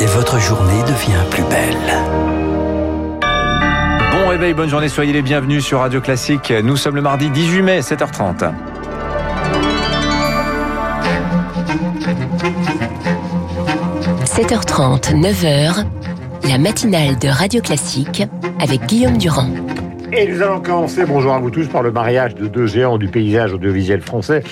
et votre journée devient plus belle. Bon réveil, bonne journée, soyez les bienvenus sur Radio Classique. Nous sommes le mardi 18 mai, 7h30. – 7h30, 9h, la matinale de Radio Classique avec Guillaume Durand. Et nous allons commencer, bonjour à vous tous, par le mariage de deux géants du paysage audiovisuel français.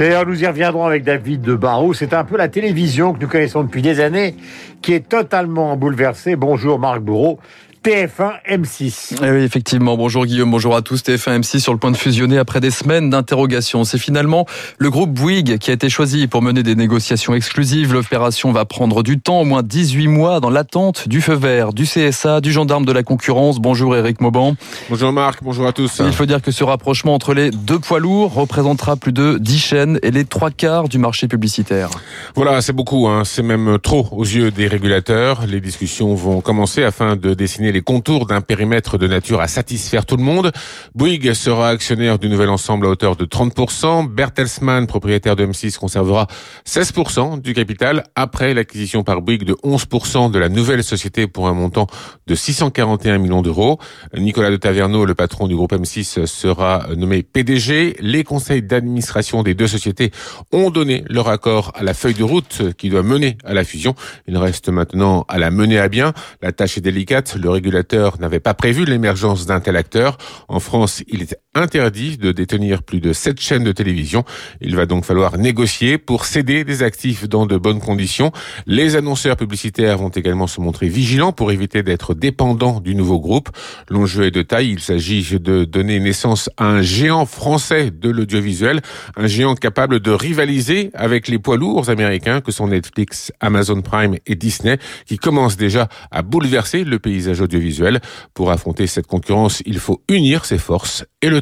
D'ailleurs, nous y reviendrons avec David de Barrault. C'est un peu la télévision que nous connaissons depuis des années qui est totalement bouleversée. Bonjour Marc Bourreau. TF1 M6. Eh oui, effectivement. Bonjour Guillaume, bonjour à tous. TF1 M6 sur le point de fusionner après des semaines d'interrogations. C'est finalement le groupe Bouygues qui a été choisi pour mener des négociations exclusives. L'opération va prendre du temps, au moins 18 mois dans l'attente du feu vert, du CSA, du gendarme de la concurrence. Bonjour Eric Mauban. Bonjour Marc, bonjour à tous. Il faut dire que ce rapprochement entre les deux poids lourds représentera plus de 10 chaînes et les trois quarts du marché publicitaire. Voilà, c'est beaucoup, hein. c'est même trop aux yeux des régulateurs. Les discussions vont commencer afin de dessiner les contours d'un périmètre de nature à satisfaire tout le monde. Bouygues sera actionnaire du nouvel ensemble à hauteur de 30%. Bertelsmann, propriétaire de M6, conservera 16% du capital après l'acquisition par Bouygues de 11% de la nouvelle société pour un montant de 641 millions d'euros. Nicolas de Taverneau, le patron du groupe M6, sera nommé PDG. Les conseils d'administration des deux sociétés ont donné leur accord à la feuille de route qui doit mener à la fusion. Il reste maintenant à la mener à bien. La tâche est délicate. Régulateur n'avait pas prévu l'émergence d'un tel acteur. En France, il est interdit de détenir plus de sept chaînes de télévision. Il va donc falloir négocier pour céder des actifs dans de bonnes conditions. Les annonceurs publicitaires vont également se montrer vigilants pour éviter d'être dépendants du nouveau groupe. L'enjeu est de taille. Il s'agit de donner naissance à un géant français de l'audiovisuel, un géant capable de rivaliser avec les poids lourds américains que sont Netflix, Amazon Prime et Disney, qui commencent déjà à bouleverser le paysage audiovisuel. Pour affronter cette concurrence, il faut unir ses forces et le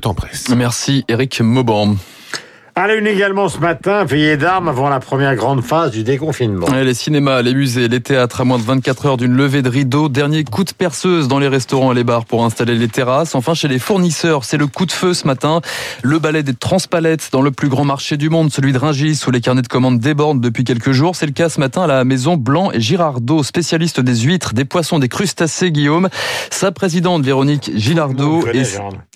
Merci Eric Mauban. À la une également ce matin, veillée d'armes avant la première grande phase du déconfinement. les cinémas, les musées, les théâtres à moins de 24 heures d'une levée de rideau. Dernier coup de perceuse dans les restaurants et les bars pour installer les terrasses. Enfin, chez les fournisseurs, c'est le coup de feu ce matin. Le balai des transpalettes dans le plus grand marché du monde, celui de Ringis, où les carnets de commandes débordent depuis quelques jours. C'est le cas ce matin à la maison Blanc et Girardot, spécialiste des huîtres, des poissons, des crustacés, Guillaume. Sa présidente, Véronique Gilardot. Et...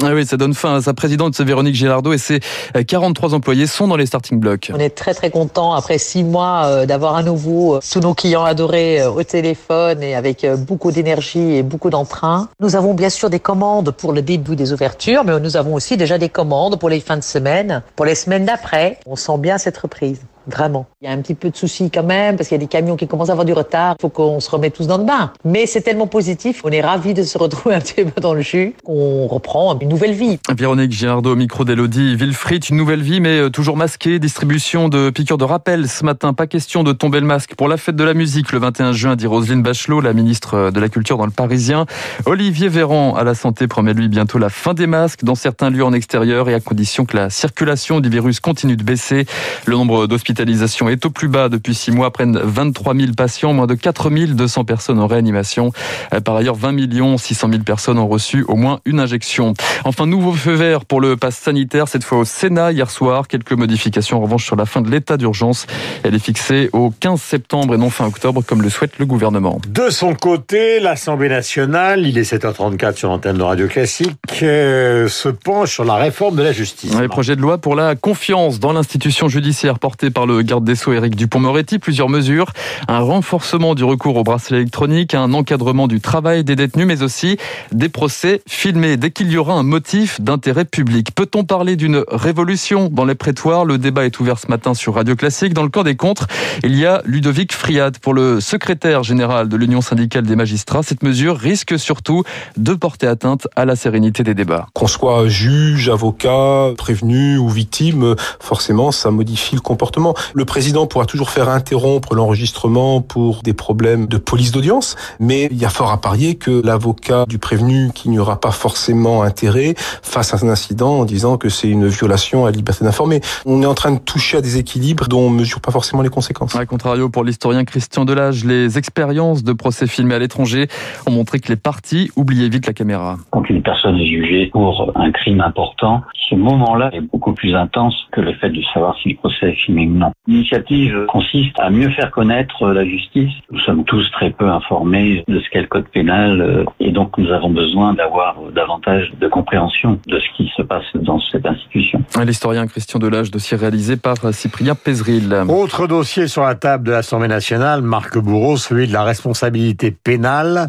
Ah oui, ça donne fin à sa présidente, Véronique Gilardot, et ses 43 employés sont dans les starting blocks. On est très très content après six mois euh, d'avoir à nouveau euh, tous nos clients adorés euh, au téléphone et avec beaucoup d'énergie et beaucoup d'entrain. Nous avons bien sûr des commandes pour le début des ouvertures, mais nous avons aussi déjà des commandes pour les fins de semaine, pour les semaines d'après. On sent bien cette reprise. Vraiment. Il y a un petit peu de soucis quand même, parce qu'il y a des camions qui commencent à avoir du retard. Il faut qu'on se remette tous dans le bain. Mais c'est tellement positif. On est ravis de se retrouver un petit peu dans le jus. On reprend une nouvelle vie. Véronique Girardot, micro d'Elodie Villefrit, une nouvelle vie, mais euh, toujours masquée. Distribution de piqûres de rappel ce matin. Pas question de tomber le masque pour la fête de la musique le 21 juin, dit Roselyne Bachelot, la ministre de la Culture dans le Parisien. Olivier Véran à la santé promet lui bientôt la fin des masques dans certains lieux en extérieur et à condition que la circulation du virus continue de baisser. Le nombre d'hospitalisations l'hospitalisation est au plus bas depuis six mois, prennent 23 000 patients, moins de 4 200 personnes en réanimation. Euh, par ailleurs, 20 millions 600 000 personnes ont reçu au moins une injection. Enfin, nouveau feu vert pour le pass sanitaire, cette fois au Sénat hier soir. Quelques modifications en revanche sur la fin de l'état d'urgence. Elle est fixée au 15 septembre et non fin octobre, comme le souhaite le gouvernement. De son côté, l'Assemblée nationale, il est 7h34 sur l'antenne de Radio Classique, se penche sur la réforme de la justice. Les projets de loi pour la confiance dans l'institution judiciaire porté par le garde des Sceaux Éric Dupont-Moretti. Plusieurs mesures, un renforcement du recours au bracelet électronique, un encadrement du travail des détenus, mais aussi des procès filmés dès qu'il y aura un motif d'intérêt public. Peut-on parler d'une révolution dans les prétoires? Le débat est ouvert ce matin sur Radio Classique. Dans le camp des contres, il y a Ludovic Friat pour le secrétaire général de l'Union syndicale des magistrats. Cette mesure risque surtout de porter atteinte à la sérénité des débats. Qu'on soit juge, avocat, prévenu ou victime, forcément, ça modifie le comportement. Le président pourra toujours faire interrompre l'enregistrement pour des problèmes de police d'audience, mais il y a fort à parier que l'avocat du prévenu qui n'y aura pas forcément intérêt face à un incident en disant que c'est une violation à la liberté d'informer. On est en train de toucher à des équilibres dont on ne mesure pas forcément les conséquences. A contrario, pour l'historien Christian Delage, les expériences de procès filmés à l'étranger ont montré que les parties oubliaient vite la caméra. Quand une personne est jugée pour un crime important, ce moment-là est beaucoup plus intense que le fait de savoir si le procès est filmé ou Non. L'initiative consiste à mieux faire connaître la justice. Nous sommes tous très peu informés de ce qu'est le code pénal euh, et donc nous avons besoin d'avoir davantage de compréhension de ce qui se passe dans cette institution. L'historien Christian Delage, dossier réalisé par Cyprien Pézeril. Autre dossier sur la table de l'Assemblée nationale, Marc Bourreau, celui de la responsabilité pénale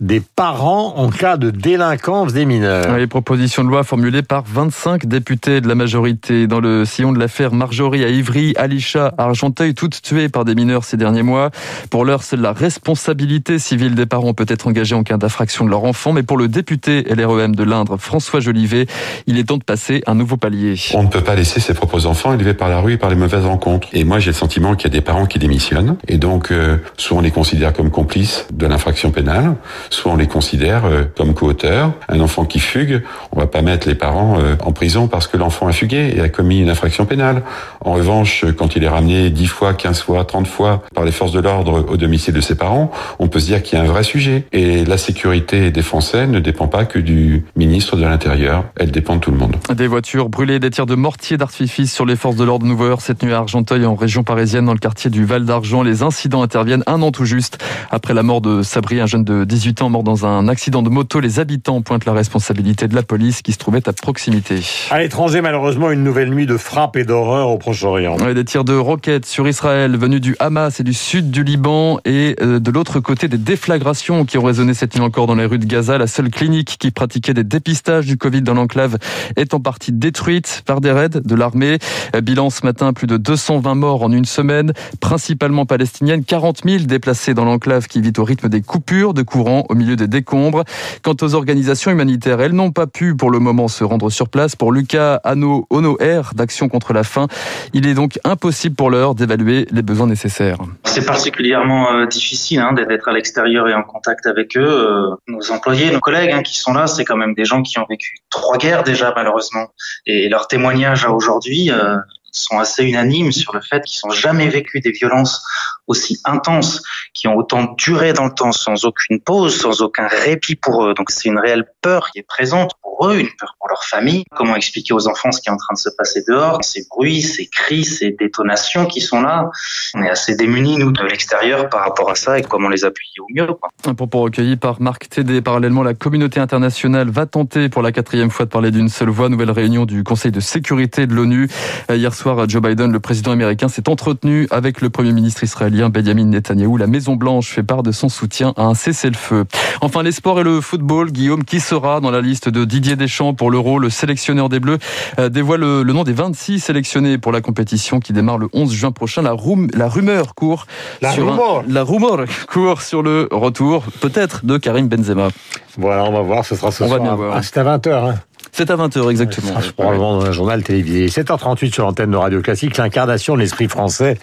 des parents en cas de délinquance des mineurs. Les propositions de loi formulées par 25 députés de la majorité dans le sillon de l'affaire Marjorie à Ivry, Alisha à Argenteuil, toutes tuées par des mineurs ces derniers mois. Pour l'heure, c'est la responsabilité civile des parents peut être engagée en cas d'infraction de leur enfant, mais pour le député LREM de l'Indre, François Jolivet, il est temps de passer un nouveau palier. On ne peut pas laisser ses propres enfants élevés par la rue et par les mauvaises rencontres. Et moi, j'ai le sentiment qu'il y a des parents qui démissionnent, et donc euh, soit on les considère comme complices de l'infraction pénale, soit on les considère euh, comme co-auteurs. Un enfant qui fugue, on va pas mettre les parents euh, en prison parce que l'enfant a fugué et a commis une infraction pénale. En revanche, quand il est ramené 10 fois, 15 fois, 30 fois par les forces de l'ordre au domicile de ses parents, on peut se dire qu'il y a un vrai sujet. Et la sécurité des Français ne dépend pas que du ministre de l'Intérieur, elle dépend de tout le monde. Des voitures brûlées, des tirs de mortier d'artifice sur les forces de l'ordre Nouveau cette nuit à Argenteuil en région parisienne dans le quartier du Val d'Argent. Les incidents interviennent un an tout juste après la mort de Sabri, un jeune de 18 ans mort dans un accident de moto. Les habitants pointent la responsabilité de la police qui se trouvait à proximité. À l'étranger, malheureusement, une nouvelle nuit de frappe et d'horreur au Proche-Orient. des tirs de roquettes sur Israël venus du Hamas et du sud du Liban et euh, de l'autre côté des déflagrations qui ont résonné cette nuit encore dans les rues de Gaza. La seule clinique qui pratiquait des dépistages du Covid dans l'enclave est en partie détruite par des raids de l'armée. Euh, bilan ce matin, plus de 220 morts en une semaine, principalement palestiniennes, 40 000 déplacés dans l'enclave qui vit au rythme des coupures de courant au milieu des décombres. Quant aux organisations humanitaires, elles n'ont pas pu pour le moment se rendre sur place. Pour Lucas Ano Ono Air d'Action contre la faim, il est donc impossible pour l'heure d'évaluer les besoins nécessaires. C'est particulièrement euh, difficile hein, d'être à l'extérieur et en contact avec eux. Euh, nos employés, nos collègues hein, qui sont là, c'est quand même des gens qui ont vécu trois guerres déjà malheureusement. Et leur témoignage à aujourd'hui, euh, sont assez unanimes sur le fait qu'ils n'ont jamais vécu des violences aussi intenses, qui ont autant duré dans le temps sans aucune pause, sans aucun répit pour eux. Donc c'est une réelle peur qui est présente pour eux, une peur pour leur famille. Comment expliquer aux enfants ce qui est en train de se passer dehors, ces bruits, ces cris, ces détonations qui sont là. On est assez démunis, nous, de l'extérieur par rapport à ça et comment les appuyer au mieux. Quoi. Un propos recueilli par Marc Tédé. Parallèlement, la communauté internationale va tenter pour la quatrième fois de parler d'une seule voix. Nouvelle réunion du Conseil de sécurité de l'ONU. Hier soir, Joe Biden, le président américain, s'est entretenu avec le premier ministre israélien Benjamin Netanyahu. La Maison Blanche fait part de son soutien à un cessez-le-feu. Enfin, les sports et le football. Guillaume, qui sera dans la liste de Didier Deschamps pour l'Euro, le sélectionneur des Bleus, euh, dévoile le, nom des 26 sélectionnés pour la compétition qui démarre le 11 juin prochain. La, la rumeur court la sur rumeur. la rumeur court sur le retour peut-être de Karim Benzema. Voilà, on va voir. Ce sera ce on soir. Va bien voir. Ah, c'est à 20h. Hein. C'est à 20h exactement. Ça, probablement dans un journal télévisé. 7h38 sur l'antenne de Radio Classique, l'incarnation de l'esprit français.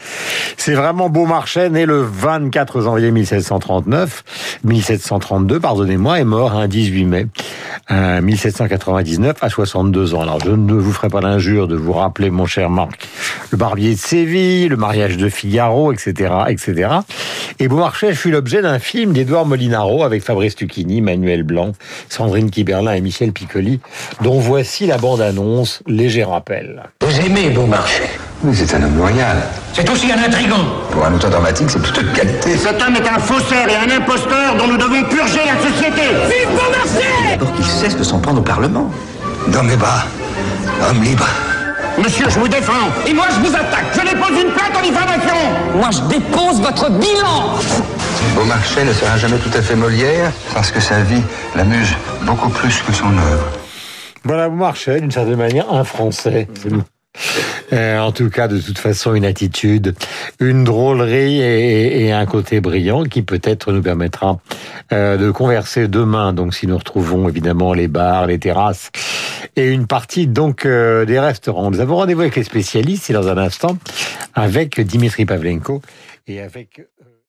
C'est vraiment Beaumarchais, né le 24 janvier 1739, 1732, pardonnez-moi, est mort un 18 mai 1799 à 62 ans. Alors je ne vous ferai pas l'injure de vous rappeler, mon cher Marc, le barbier de Séville, le mariage de Figaro, etc., etc. Et Beaumarchais fut l'objet d'un film d'Édouard Molinaro avec Fabrice Lucchini, Manuel Blanc, Sandrine Kiberlin et Michel Piccoli dont voici la bande-annonce, léger rappel. Vous aimez Beaumarchais Oui, c'est un homme loyal. C'est aussi un intrigant. Pour un auteur dramatique, c'est plutôt de qualité. Cet homme est un faussaire et un imposteur dont nous devons purger la société. Vive Beaumarchais D'abord qu'il cesse de s'en prendre au Parlement. Dans mes bas, homme libre. Monsieur, je vous défends. Et moi, je vous attaque. Je dépose une plainte en diffamation. Moi, je dépose votre bilan. Beaumarchais ne sera jamais tout à fait Molière parce que sa vie l'amuse beaucoup plus que son œuvre. Voilà, Beaumarchais, d'une certaine manière, un Français. Euh, en tout cas, de toute façon, une attitude, une drôlerie et, un côté brillant qui peut-être nous permettra euh, de converser demain. Donc, si nous retrouvons évidemment les bars, les terrasses et une partie donc euh, des restaurants. Nous avons rendez-vous avec les spécialistes et dans un instant avec Dimitri Pavlenko et avec.